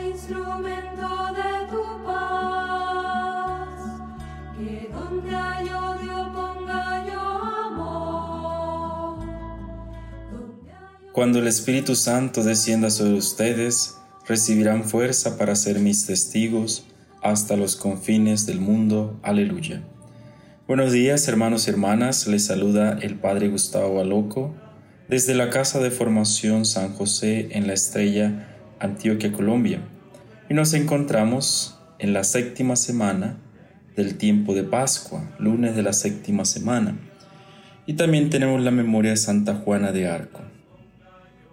Instrumento de tu paz, que yo amor. Cuando el Espíritu Santo descienda sobre ustedes, recibirán fuerza para ser mis testigos hasta los confines del mundo. Aleluya. Buenos días, hermanos y hermanas. Les saluda el Padre Gustavo Aloco desde la Casa de Formación San José en la Estrella, Antioquia, Colombia. Y nos encontramos en la séptima semana del tiempo de Pascua, lunes de la séptima semana. Y también tenemos la memoria de Santa Juana de Arco.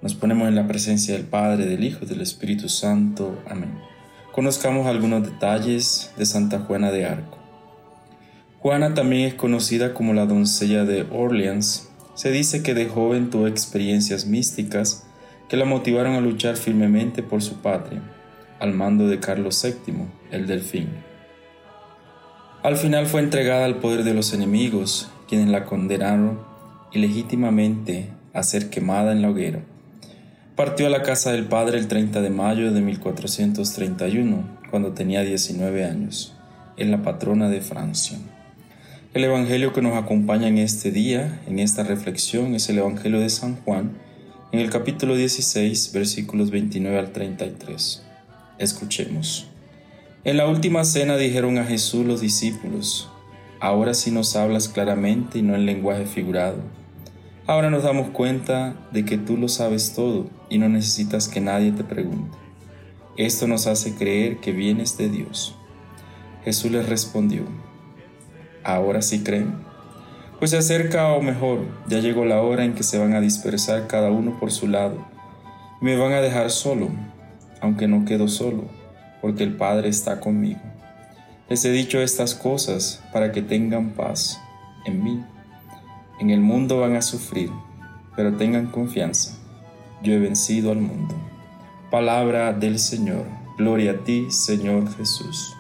Nos ponemos en la presencia del Padre, del Hijo del Espíritu Santo. Amén. Conozcamos algunos detalles de Santa Juana de Arco. Juana también es conocida como la doncella de Orleans. Se dice que de joven tuvo experiencias místicas que la motivaron a luchar firmemente por su patria, al mando de Carlos VII, el Delfín. Al final fue entregada al poder de los enemigos, quienes la condenaron ilegítimamente a ser quemada en la hoguera. Partió a la casa del padre el 30 de mayo de 1431, cuando tenía 19 años, en la patrona de Francia. El Evangelio que nos acompaña en este día, en esta reflexión, es el Evangelio de San Juan, en el capítulo 16, versículos 29 al 33. Escuchemos. En la última cena dijeron a Jesús los discípulos, ahora sí nos hablas claramente y no en lenguaje figurado. Ahora nos damos cuenta de que tú lo sabes todo y no necesitas que nadie te pregunte. Esto nos hace creer que vienes de Dios. Jesús les respondió, ¿ahora sí creen? Pues se acerca o mejor, ya llegó la hora en que se van a dispersar cada uno por su lado me van a dejar solo, aunque no quedo solo, porque el Padre está conmigo. Les he dicho estas cosas para que tengan paz en mí. En el mundo van a sufrir, pero tengan confianza. Yo he vencido al mundo. Palabra del Señor. Gloria a ti, Señor Jesús.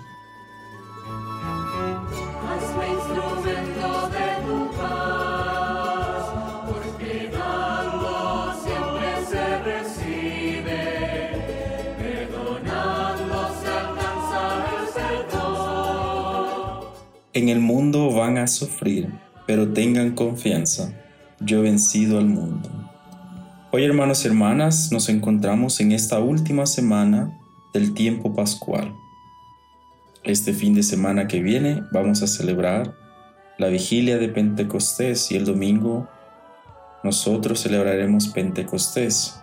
En el mundo van a sufrir, pero tengan confianza. Yo he vencido al mundo. Hoy, hermanos y hermanas, nos encontramos en esta última semana del tiempo pascual. Este fin de semana que viene vamos a celebrar la vigilia de Pentecostés y el domingo nosotros celebraremos Pentecostés.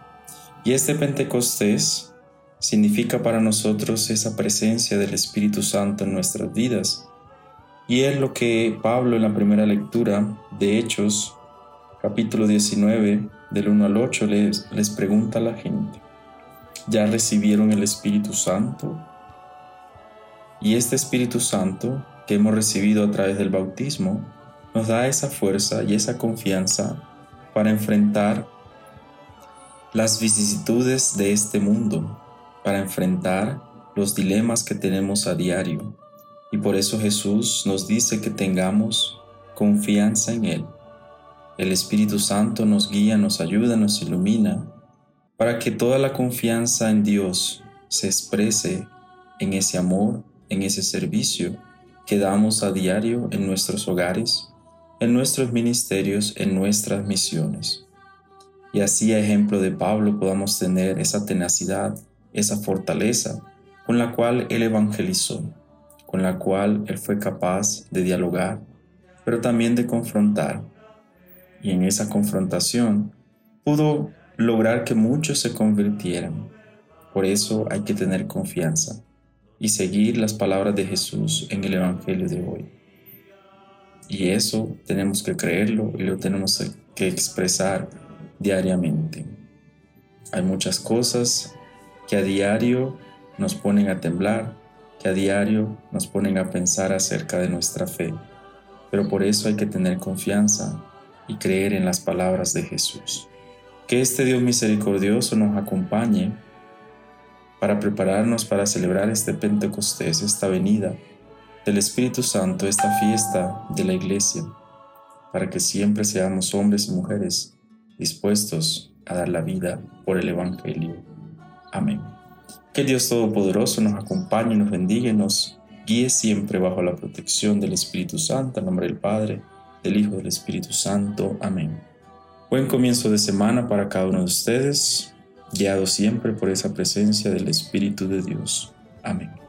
Y este Pentecostés significa para nosotros esa presencia del Espíritu Santo en nuestras vidas. Y es lo que Pablo en la primera lectura de Hechos, capítulo 19, del 1 al 8, les, les pregunta a la gente, ¿ya recibieron el Espíritu Santo? Y este Espíritu Santo que hemos recibido a través del bautismo nos da esa fuerza y esa confianza para enfrentar las vicisitudes de este mundo, para enfrentar los dilemas que tenemos a diario. Y por eso Jesús nos dice que tengamos confianza en Él. El Espíritu Santo nos guía, nos ayuda, nos ilumina, para que toda la confianza en Dios se exprese en ese amor, en ese servicio que damos a diario en nuestros hogares, en nuestros ministerios, en nuestras misiones. Y así a ejemplo de Pablo podamos tener esa tenacidad, esa fortaleza con la cual él evangelizó, con la cual él fue capaz de dialogar, pero también de confrontar. Y en esa confrontación pudo lograr que muchos se convirtieran. Por eso hay que tener confianza y seguir las palabras de Jesús en el Evangelio de hoy. Y eso tenemos que creerlo y lo tenemos que expresar diariamente. Hay muchas cosas que a diario nos ponen a temblar, que a diario nos ponen a pensar acerca de nuestra fe, pero por eso hay que tener confianza y creer en las palabras de Jesús. Que este Dios misericordioso nos acompañe para prepararnos para celebrar este Pentecostés, esta venida del Espíritu Santo, esta fiesta de la Iglesia, para que siempre seamos hombres y mujeres dispuestos a dar la vida por el Evangelio. Amén. Que Dios Todopoderoso nos acompañe, nos bendiga y nos guíe siempre bajo la protección del Espíritu Santo, en nombre del Padre, del Hijo y del Espíritu Santo. Amén. Buen comienzo de semana para cada uno de ustedes, guiado siempre por esa presencia del Espíritu de Dios. Amén.